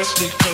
just need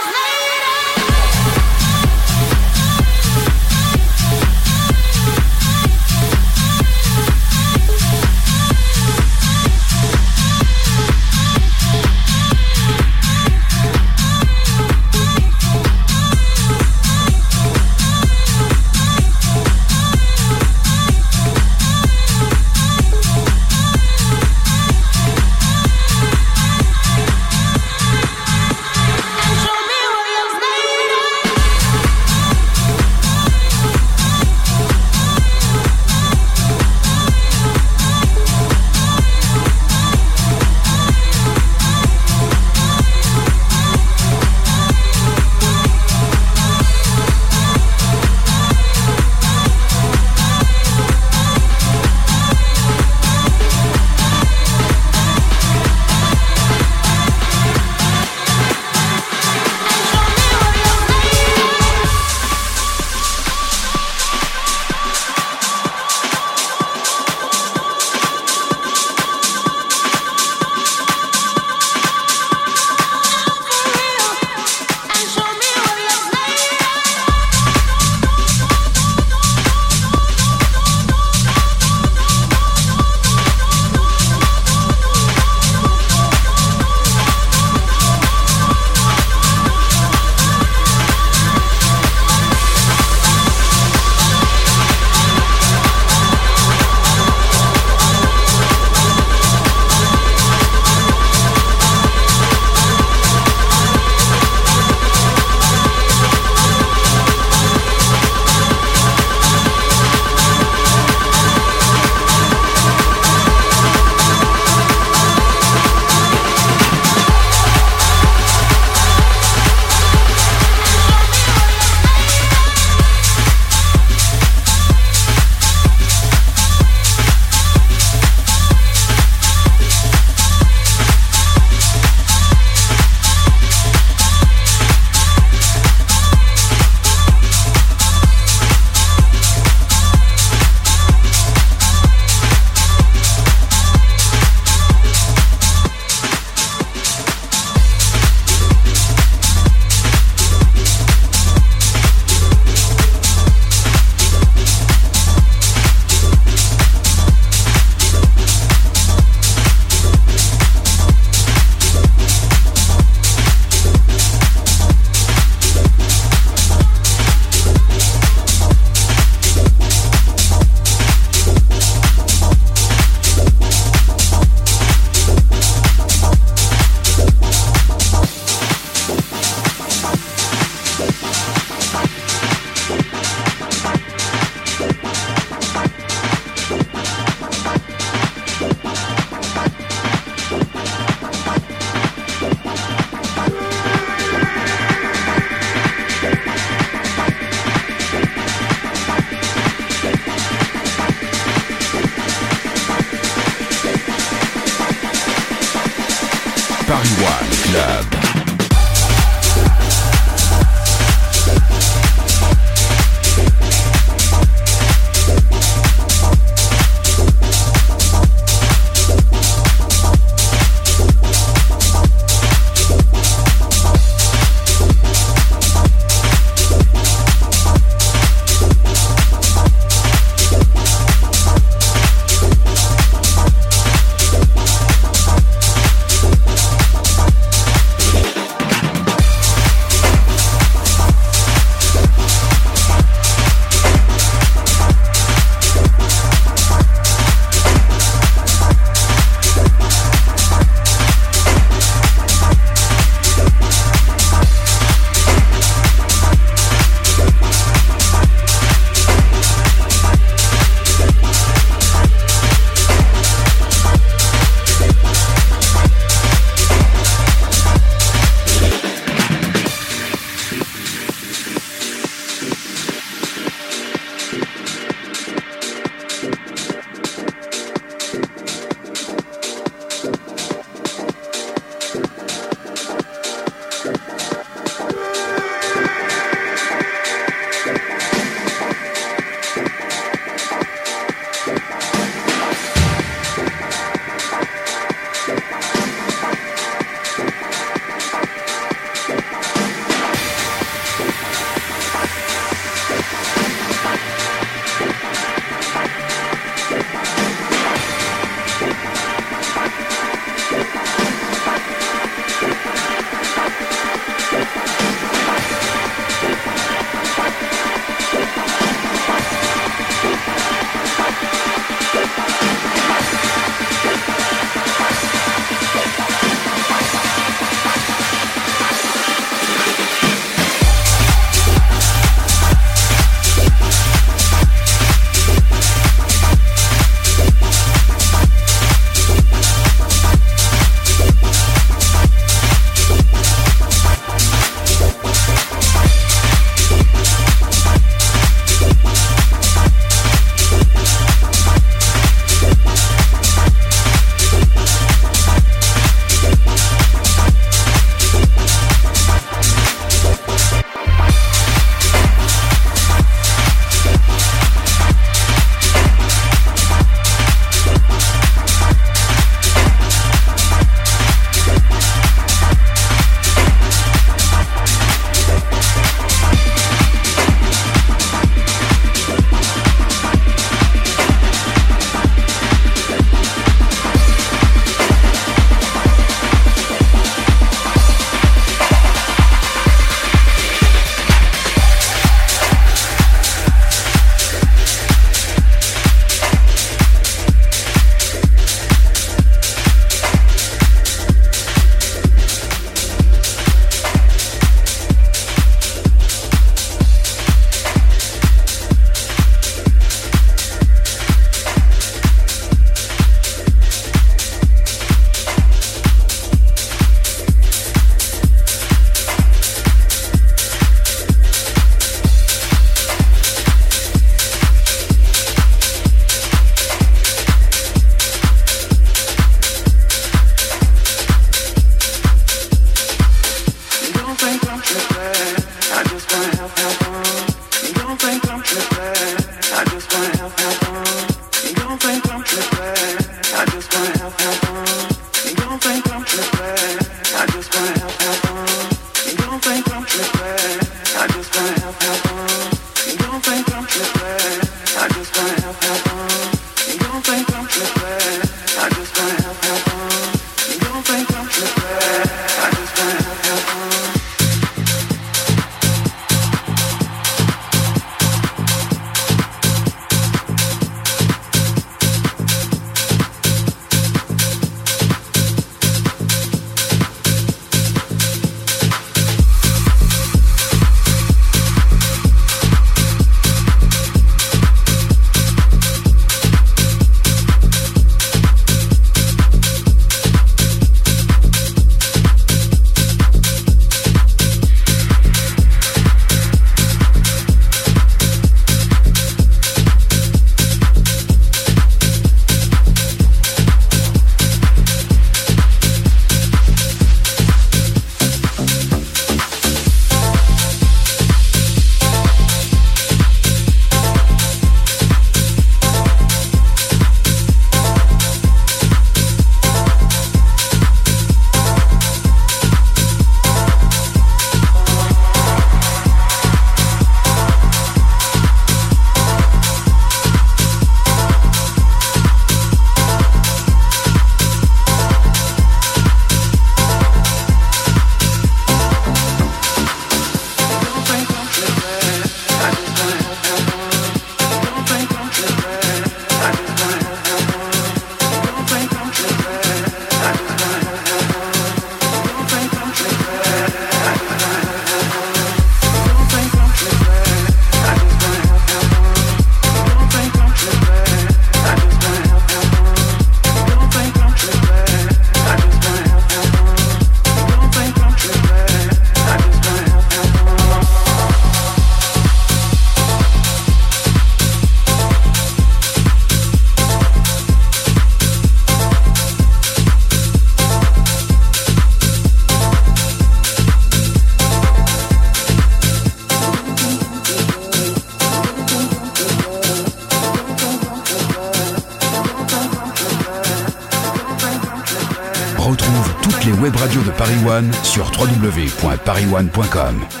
sur www.parisone.com.